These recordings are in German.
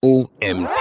OMT.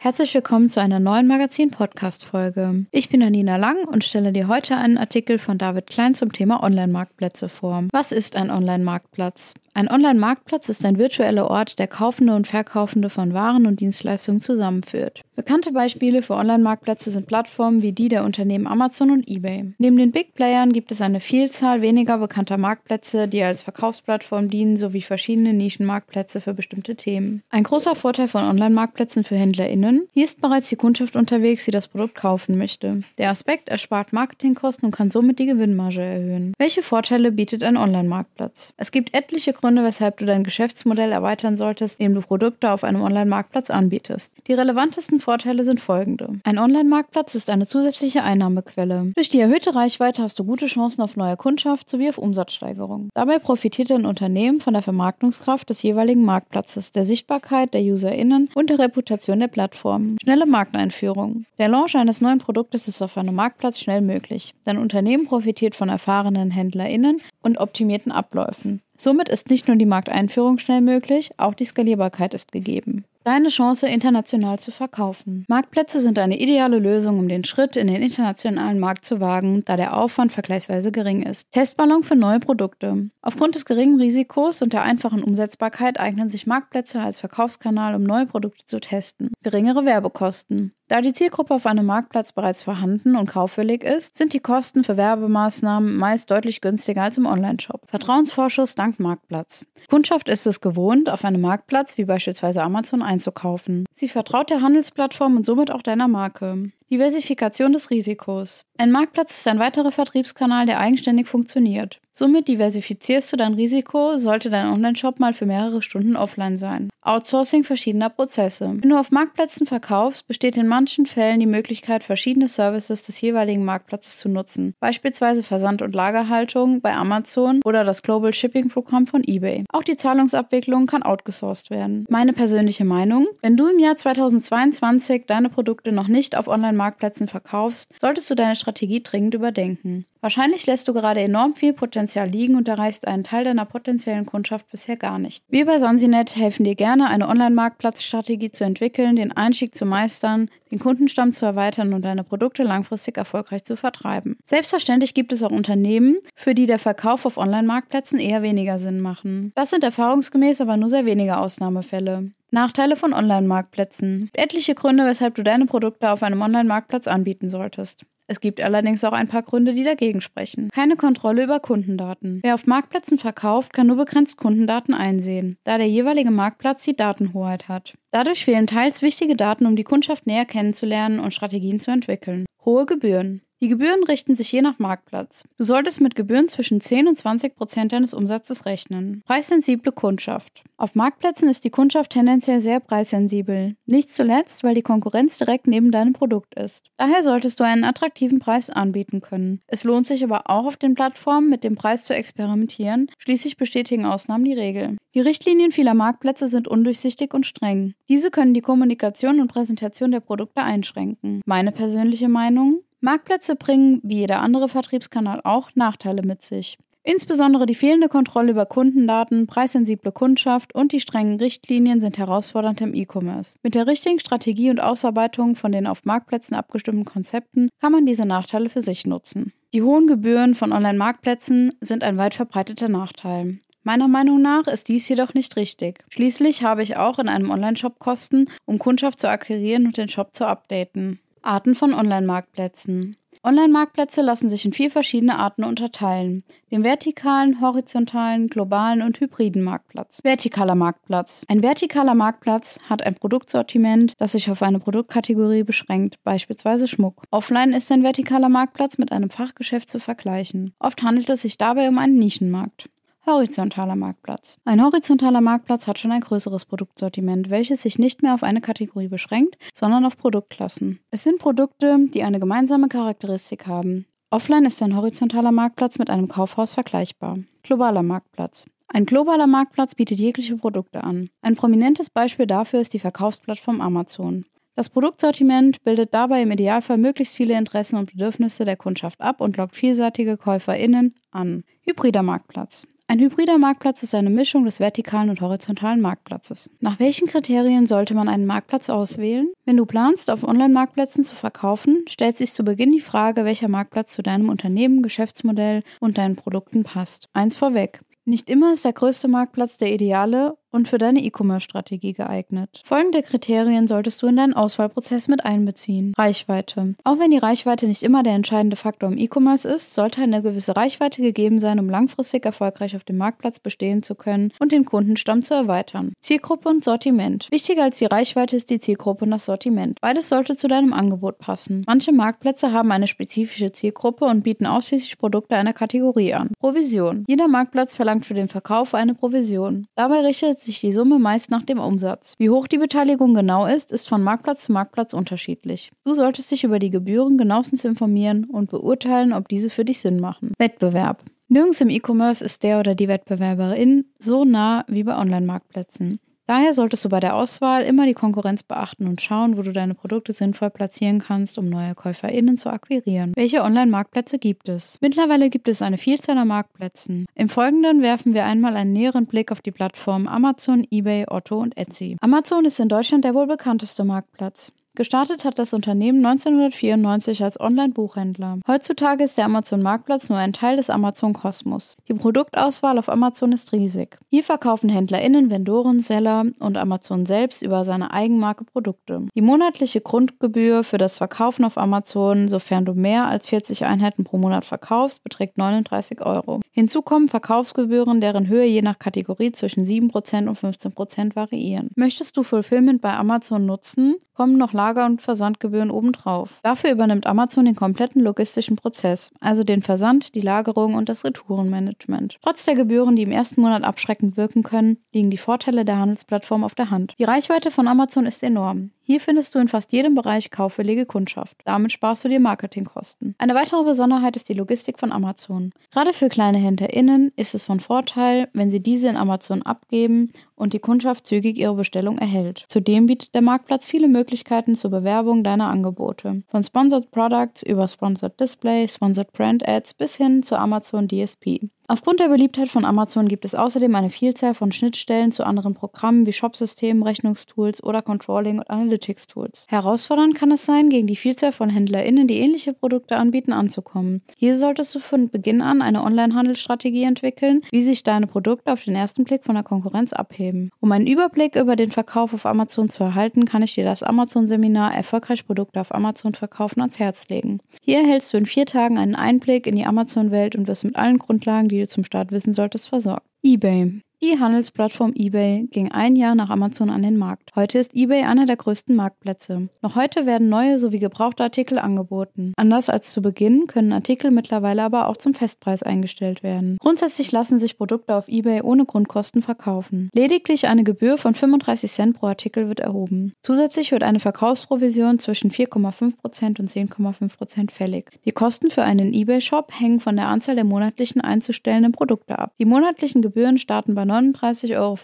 Herzlich willkommen zu einer neuen Magazin-Podcast-Folge. Ich bin Anina Lang und stelle dir heute einen Artikel von David Klein zum Thema Online-Marktplätze vor. Was ist ein Online-Marktplatz? Ein Online-Marktplatz ist ein virtueller Ort, der Kaufende und Verkaufende von Waren und Dienstleistungen zusammenführt. Bekannte Beispiele für Online-Marktplätze sind Plattformen wie die der Unternehmen Amazon und eBay. Neben den Big Playern gibt es eine Vielzahl weniger bekannter Marktplätze, die als Verkaufsplattform dienen, sowie verschiedene Nischenmarktplätze für bestimmte Themen. Ein großer Vorteil von Online-Marktplätzen für HändlerInnen, hier ist bereits die Kundschaft unterwegs, die das Produkt kaufen möchte. Der Aspekt erspart Marketingkosten und kann somit die Gewinnmarge erhöhen. Welche Vorteile bietet ein Online-Marktplatz? Es gibt etliche Gründe, weshalb du dein Geschäftsmodell erweitern solltest, indem du Produkte auf einem Online-Marktplatz anbietest. Die relevantesten Vorteile sind folgende. Ein Online-Marktplatz ist eine zusätzliche Einnahmequelle. Durch die erhöhte Reichweite hast du gute Chancen auf neue Kundschaft sowie auf Umsatzsteigerung. Dabei profitiert dein Unternehmen von der Vermarktungskraft des jeweiligen Marktplatzes, der Sichtbarkeit der UserInnen und der Reputation der Plattform. Schnelle Markteinführung. Der Launch eines neuen Produktes ist auf einem Marktplatz schnell möglich. Dein Unternehmen profitiert von erfahrenen HändlerInnen und optimierten Abläufen. Somit ist nicht nur die Markteinführung schnell möglich, auch die Skalierbarkeit ist gegeben. Deine Chance, international zu verkaufen. Marktplätze sind eine ideale Lösung, um den Schritt in den internationalen Markt zu wagen, da der Aufwand vergleichsweise gering ist. Testballon für neue Produkte. Aufgrund des geringen Risikos und der einfachen Umsetzbarkeit eignen sich Marktplätze als Verkaufskanal, um neue Produkte zu testen. Geringere Werbekosten. Da die Zielgruppe auf einem Marktplatz bereits vorhanden und kauffällig ist, sind die Kosten für Werbemaßnahmen meist deutlich günstiger als im Onlineshop. Vertrauensvorschuss dank Marktplatz. Kundschaft ist es gewohnt, auf einem Marktplatz wie beispielsweise Amazon einzukaufen. Sie vertraut der Handelsplattform und somit auch deiner Marke. Diversifikation des Risikos. Ein Marktplatz ist ein weiterer Vertriebskanal, der eigenständig funktioniert. Somit diversifizierst du dein Risiko, sollte dein Onlineshop mal für mehrere Stunden offline sein. Outsourcing verschiedener Prozesse. Wenn du auf Marktplätzen verkaufst, besteht in manchen Fällen die Möglichkeit, verschiedene Services des jeweiligen Marktplatzes zu nutzen, beispielsweise Versand- und Lagerhaltung bei Amazon oder das Global Shipping Programm von eBay. Auch die Zahlungsabwicklung kann outgesourced werden. Meine persönliche Meinung, wenn du im Jahr 2022 deine Produkte noch nicht auf Online-Marktplätzen verkaufst, solltest du deine Strategie dringend überdenken. Wahrscheinlich lässt du gerade enorm viel Potenzial liegen und erreichst einen Teil deiner potenziellen Kundschaft bisher gar nicht. Wir bei Sansinet helfen dir gerne, eine Online-Marktplatzstrategie zu entwickeln, den Einstieg zu meistern, den Kundenstamm zu erweitern und deine Produkte langfristig erfolgreich zu vertreiben. Selbstverständlich gibt es auch Unternehmen, für die der Verkauf auf Online-Marktplätzen eher weniger Sinn machen. Das sind erfahrungsgemäß aber nur sehr wenige Ausnahmefälle. Nachteile von Online-Marktplätzen. Etliche Gründe, weshalb du deine Produkte auf einem Online-Marktplatz anbieten solltest. Es gibt allerdings auch ein paar Gründe, die dagegen sprechen. Keine Kontrolle über Kundendaten. Wer auf Marktplätzen verkauft, kann nur begrenzt Kundendaten einsehen, da der jeweilige Marktplatz die Datenhoheit hat. Dadurch fehlen teils wichtige Daten, um die Kundschaft näher kennenzulernen und Strategien zu entwickeln. Hohe Gebühren. Die Gebühren richten sich je nach Marktplatz. Du solltest mit Gebühren zwischen 10 und 20 Prozent deines Umsatzes rechnen. Preissensible Kundschaft. Auf Marktplätzen ist die Kundschaft tendenziell sehr preissensibel. Nicht zuletzt, weil die Konkurrenz direkt neben deinem Produkt ist. Daher solltest du einen attraktiven Preis anbieten können. Es lohnt sich aber auch auf den Plattformen mit dem Preis zu experimentieren. Schließlich bestätigen Ausnahmen die Regel. Die Richtlinien vieler Marktplätze sind undurchsichtig und streng. Diese können die Kommunikation und Präsentation der Produkte einschränken. Meine persönliche Meinung? Marktplätze bringen, wie jeder andere Vertriebskanal auch, Nachteile mit sich. Insbesondere die fehlende Kontrolle über Kundendaten, preissensible Kundschaft und die strengen Richtlinien sind herausfordernd im E-Commerce. Mit der richtigen Strategie und Ausarbeitung von den auf Marktplätzen abgestimmten Konzepten kann man diese Nachteile für sich nutzen. Die hohen Gebühren von Online-Marktplätzen sind ein weit verbreiteter Nachteil. Meiner Meinung nach ist dies jedoch nicht richtig. Schließlich habe ich auch in einem Online-Shop Kosten, um Kundschaft zu akquirieren und den Shop zu updaten. Arten von Online-Marktplätzen. Online-Marktplätze lassen sich in vier verschiedene Arten unterteilen: den vertikalen, horizontalen, globalen und hybriden Marktplatz. Vertikaler Marktplatz. Ein vertikaler Marktplatz hat ein Produktsortiment, das sich auf eine Produktkategorie beschränkt, beispielsweise Schmuck. Offline ist ein vertikaler Marktplatz mit einem Fachgeschäft zu vergleichen. Oft handelt es sich dabei um einen Nischenmarkt. Horizontaler Marktplatz. Ein horizontaler Marktplatz hat schon ein größeres Produktsortiment, welches sich nicht mehr auf eine Kategorie beschränkt, sondern auf Produktklassen. Es sind Produkte, die eine gemeinsame Charakteristik haben. Offline ist ein horizontaler Marktplatz mit einem Kaufhaus vergleichbar. Globaler Marktplatz. Ein globaler Marktplatz bietet jegliche Produkte an. Ein prominentes Beispiel dafür ist die Verkaufsplattform Amazon. Das Produktsortiment bildet dabei im Idealfall möglichst viele Interessen und Bedürfnisse der Kundschaft ab und lockt vielseitige KäuferInnen an. Hybrider Marktplatz. Ein hybrider Marktplatz ist eine Mischung des vertikalen und horizontalen Marktplatzes. Nach welchen Kriterien sollte man einen Marktplatz auswählen? Wenn du planst, auf Online-Marktplätzen zu verkaufen, stellt sich zu Beginn die Frage, welcher Marktplatz zu deinem Unternehmen, Geschäftsmodell und deinen Produkten passt. Eins vorweg. Nicht immer ist der größte Marktplatz der ideale und für deine E-Commerce-Strategie geeignet. Folgende Kriterien solltest du in deinen Auswahlprozess mit einbeziehen. Reichweite. Auch wenn die Reichweite nicht immer der entscheidende Faktor im E-Commerce ist, sollte eine gewisse Reichweite gegeben sein, um langfristig erfolgreich auf dem Marktplatz bestehen zu können und den Kundenstamm zu erweitern. Zielgruppe und Sortiment. Wichtiger als die Reichweite ist die Zielgruppe und das Sortiment. Beides sollte zu deinem Angebot passen. Manche Marktplätze haben eine spezifische Zielgruppe und bieten ausschließlich Produkte einer Kategorie an. Provision. Jeder Marktplatz verlangt für den Verkauf eine Provision. Dabei richtet sich die Summe meist nach dem Umsatz. Wie hoch die Beteiligung genau ist, ist von Marktplatz zu Marktplatz unterschiedlich. Du solltest dich über die Gebühren genauestens informieren und beurteilen, ob diese für dich Sinn machen. Wettbewerb. Nirgends im E-Commerce ist der oder die Wettbewerberin so nah wie bei Online-Marktplätzen. Daher solltest du bei der Auswahl immer die Konkurrenz beachten und schauen, wo du deine Produkte sinnvoll platzieren kannst, um neue KäuferInnen zu akquirieren. Welche Online-Marktplätze gibt es? Mittlerweile gibt es eine Vielzahl an Marktplätzen. Im Folgenden werfen wir einmal einen näheren Blick auf die Plattformen Amazon, eBay, Otto und Etsy. Amazon ist in Deutschland der wohl bekannteste Marktplatz. Gestartet hat das Unternehmen 1994 als Online-Buchhändler. Heutzutage ist der Amazon-Marktplatz nur ein Teil des Amazon-Kosmos. Die Produktauswahl auf Amazon ist riesig. Hier verkaufen HändlerInnen, Vendoren, Seller und Amazon selbst über seine Eigenmarke Produkte. Die monatliche Grundgebühr für das Verkaufen auf Amazon, sofern du mehr als 40 Einheiten pro Monat verkaufst, beträgt 39 Euro. Hinzu kommen Verkaufsgebühren, deren Höhe je nach Kategorie zwischen 7% und 15% variieren. Möchtest du Fulfillment bei Amazon nutzen, kommen noch Lager- und Versandgebühren obendrauf. Dafür übernimmt Amazon den kompletten logistischen Prozess, also den Versand, die Lagerung und das Retourenmanagement. Trotz der Gebühren, die im ersten Monat abschreckend wirken können, liegen die Vorteile der Handelsplattform auf der Hand. Die Reichweite von Amazon ist enorm. Hier findest du in fast jedem Bereich kaufwillige Kundschaft. Damit sparst du dir Marketingkosten. Eine weitere Besonderheit ist die Logistik von Amazon. Gerade für kleine HändlerInnen ist es von Vorteil, wenn sie diese in Amazon abgeben und die Kundschaft zügig ihre Bestellung erhält. Zudem bietet der Marktplatz viele Möglichkeiten zur Bewerbung deiner Angebote. Von Sponsored Products über Sponsored Display, Sponsored Brand Ads bis hin zu Amazon DSP. Aufgrund der Beliebtheit von Amazon gibt es außerdem eine Vielzahl von Schnittstellen zu anderen Programmen wie Shopsystemen, Rechnungstools oder Controlling- und Analytics-Tools. Herausfordernd kann es sein, gegen die Vielzahl von HändlerInnen, die ähnliche Produkte anbieten, anzukommen. Hier solltest du von Beginn an eine Online-Handelsstrategie entwickeln, wie sich deine Produkte auf den ersten Blick von der Konkurrenz abheben. Um einen Überblick über den Verkauf auf Amazon zu erhalten, kann ich dir das Amazon-Seminar Erfolgreich Produkte auf Amazon verkaufen ans Herz legen. Hier erhältst du in vier Tagen einen Einblick in die Amazon-Welt und wirst mit allen Grundlagen, die die du zum Start wissen solltest, versorgt. eBay. Die Handelsplattform eBay ging ein Jahr nach Amazon an den Markt. Heute ist eBay einer der größten Marktplätze. Noch heute werden neue sowie gebrauchte Artikel angeboten. Anders als zu Beginn können Artikel mittlerweile aber auch zum Festpreis eingestellt werden. Grundsätzlich lassen sich Produkte auf eBay ohne Grundkosten verkaufen. Lediglich eine Gebühr von 35 Cent pro Artikel wird erhoben. Zusätzlich wird eine Verkaufsprovision zwischen 4,5% und 10,5% fällig. Die Kosten für einen eBay-Shop hängen von der Anzahl der monatlichen einzustellenden Produkte ab. Die monatlichen Gebühren starten bei 39,95 Euro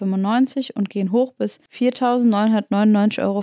und gehen hoch bis 4.999,95 Euro.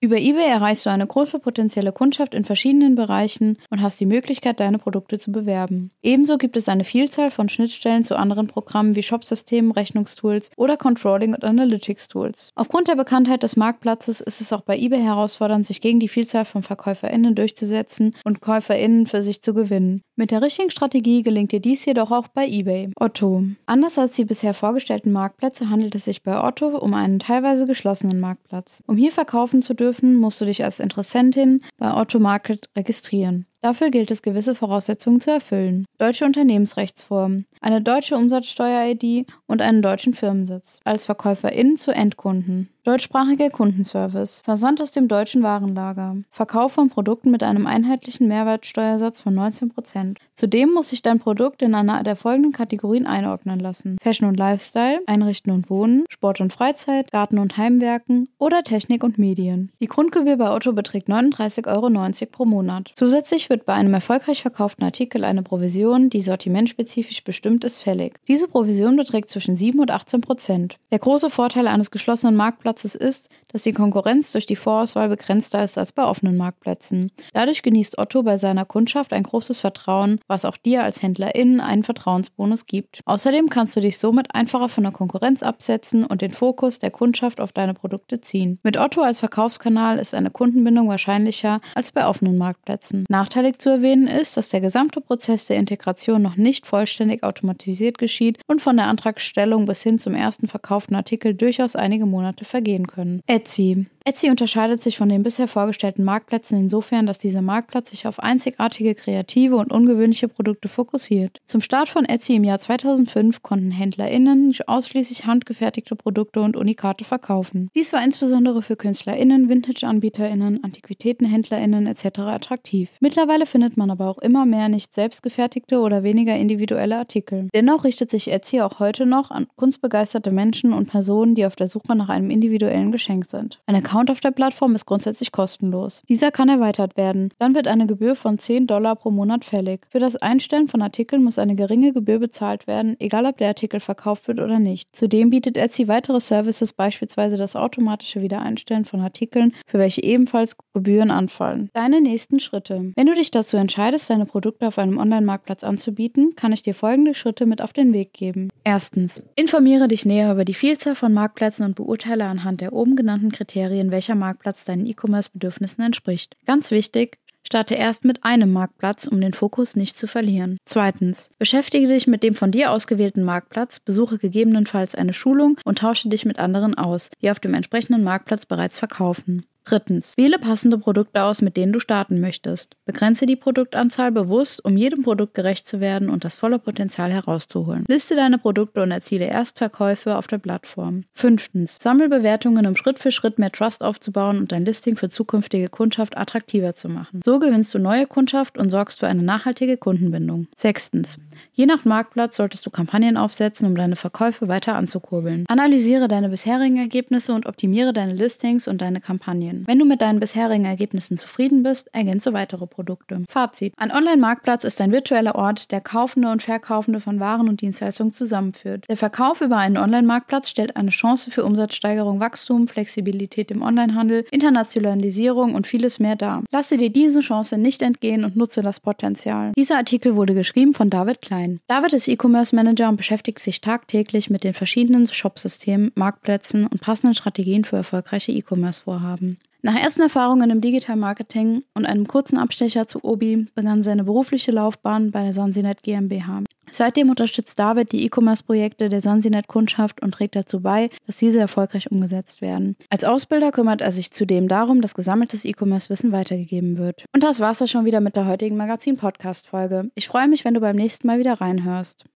Über eBay erreichst du eine große potenzielle Kundschaft in verschiedenen Bereichen und hast die Möglichkeit, deine Produkte zu bewerben. Ebenso gibt es eine Vielzahl von Schnittstellen zu anderen Programmen wie Shopsystemen, Rechnungstools oder Controlling- und Analytics-Tools. Aufgrund der Bekanntheit des Marktplatzes ist es auch bei eBay herausfordernd, sich gegen die Vielzahl von VerkäuferInnen durchzusetzen und KäuferInnen für sich zu gewinnen. Mit der richtigen Strategie gelingt dir dies jedoch auch bei eBay. Otto. Anders als die bisher vorgestellten Marktplätze handelt es sich bei Otto um einen teilweise geschlossenen Marktplatz. Um hier verkaufen zu dürfen, musst du dich als Interessentin bei Otto Market registrieren. Dafür gilt es, gewisse Voraussetzungen zu erfüllen. Deutsche Unternehmensrechtsform, eine deutsche Umsatzsteuer-ID und einen deutschen Firmensitz. Als Verkäuferin zu Endkunden. Deutschsprachiger Kundenservice. Versand aus dem deutschen Warenlager. Verkauf von Produkten mit einem einheitlichen Mehrwertsteuersatz von 19%. Zudem muss sich dein Produkt in einer der folgenden Kategorien einordnen lassen. Fashion und Lifestyle, Einrichten und Wohnen, Sport und Freizeit, Garten und Heimwerken oder Technik und Medien. Die Grundgebühr bei Otto beträgt 39,90 Euro pro Monat. Zusätzlich wird bei einem erfolgreich verkauften Artikel eine Provision, die sortimentspezifisch bestimmt ist, fällig. Diese Provision beträgt zwischen 7 und 18 Prozent. Der große Vorteil eines geschlossenen Marktplatzes ist, dass die Konkurrenz durch die Vorauswahl begrenzter ist als bei offenen Marktplätzen. Dadurch genießt Otto bei seiner Kundschaft ein großes Vertrauen, was auch dir als HändlerInnen einen Vertrauensbonus gibt. Außerdem kannst du dich somit einfacher von der Konkurrenz absetzen und den Fokus der Kundschaft auf deine Produkte ziehen. Mit Otto als Verkaufskanal ist eine Kundenbindung wahrscheinlicher als bei offenen Marktplätzen. Nachteilig zu erwähnen ist, dass der gesamte Prozess der Integration noch nicht vollständig automatisiert geschieht und von der Antragstellung bis hin zum ersten verkauften Artikel durchaus einige Monate vergehen können. Etsy. Etsy unterscheidet sich von den bisher vorgestellten Marktplätzen insofern, dass dieser Marktplatz sich auf einzigartige, kreative und ungewöhnliche Produkte fokussiert. Zum Start von Etsy im Jahr 2005 konnten HändlerInnen ausschließlich handgefertigte Produkte und Unikate verkaufen. Dies war insbesondere für KünstlerInnen, Vintage-AnbieterInnen, AntiquitätenhändlerInnen etc. attraktiv. Mittlerweile findet man aber auch immer mehr nicht selbstgefertigte oder weniger individuelle Artikel. Dennoch richtet sich Etsy auch heute noch an kunstbegeisterte Menschen und Personen, die auf der Suche nach einem individuellen Geschenk sind. Eine Account auf der Plattform ist grundsätzlich kostenlos. Dieser kann erweitert werden. Dann wird eine Gebühr von 10 Dollar pro Monat fällig. Für das Einstellen von Artikeln muss eine geringe Gebühr bezahlt werden, egal ob der Artikel verkauft wird oder nicht. Zudem bietet Etsy weitere Services, beispielsweise das automatische Wiedereinstellen von Artikeln, für welche ebenfalls Gebühren anfallen. Deine nächsten Schritte. Wenn du dich dazu entscheidest, deine Produkte auf einem Online-Marktplatz anzubieten, kann ich dir folgende Schritte mit auf den Weg geben. Erstens. Informiere dich näher über die Vielzahl von Marktplätzen und beurteile anhand der oben genannten Kriterien Kriterien, welcher Marktplatz deinen E-Commerce-Bedürfnissen entspricht. Ganz wichtig, Starte erst mit einem Marktplatz, um den Fokus nicht zu verlieren. Zweitens, beschäftige dich mit dem von dir ausgewählten Marktplatz, besuche gegebenenfalls eine Schulung und tausche dich mit anderen aus, die auf dem entsprechenden Marktplatz bereits verkaufen. Drittens. Wähle passende Produkte aus, mit denen du starten möchtest. Begrenze die Produktanzahl bewusst, um jedem Produkt gerecht zu werden und das volle Potenzial herauszuholen. Liste deine Produkte und erziele Erstverkäufe auf der Plattform. Fünftens. Sammel Bewertungen, um Schritt für Schritt mehr Trust aufzubauen und dein Listing für zukünftige Kundschaft attraktiver zu machen. So gewinnst du neue Kundschaft und sorgst für eine nachhaltige Kundenbindung. Sechstens. Je nach Marktplatz solltest du Kampagnen aufsetzen, um deine Verkäufe weiter anzukurbeln. Analysiere deine bisherigen Ergebnisse und optimiere deine Listings und deine Kampagnen. Wenn du mit deinen bisherigen Ergebnissen zufrieden bist, ergänze weitere Produkte. Fazit. Ein Online-Marktplatz ist ein virtueller Ort, der Kaufende und Verkaufende von Waren und Dienstleistungen zusammenführt. Der Verkauf über einen Online-Marktplatz stellt eine Chance für Umsatzsteigerung, Wachstum, Flexibilität im Onlinehandel, Internationalisierung und vieles mehr dar. Lasse dir diese Chance nicht entgehen und nutze das Potenzial. Dieser Artikel wurde geschrieben von David Klein. David ist E-Commerce Manager und beschäftigt sich tagtäglich mit den verschiedenen Shopsystemen, Marktplätzen und passenden Strategien für erfolgreiche E-Commerce-Vorhaben. Nach ersten Erfahrungen im Digital Marketing und einem kurzen Abstecher zu Obi begann seine berufliche Laufbahn bei der Sansinet GmbH. Seitdem unterstützt David die E-Commerce-Projekte der Sansinet-Kundschaft und trägt dazu bei, dass diese erfolgreich umgesetzt werden. Als Ausbilder kümmert er sich zudem darum, dass gesammeltes E-Commerce-Wissen weitergegeben wird. Und das war's auch schon wieder mit der heutigen Magazin-Podcast-Folge. Ich freue mich, wenn du beim nächsten Mal wieder reinhörst.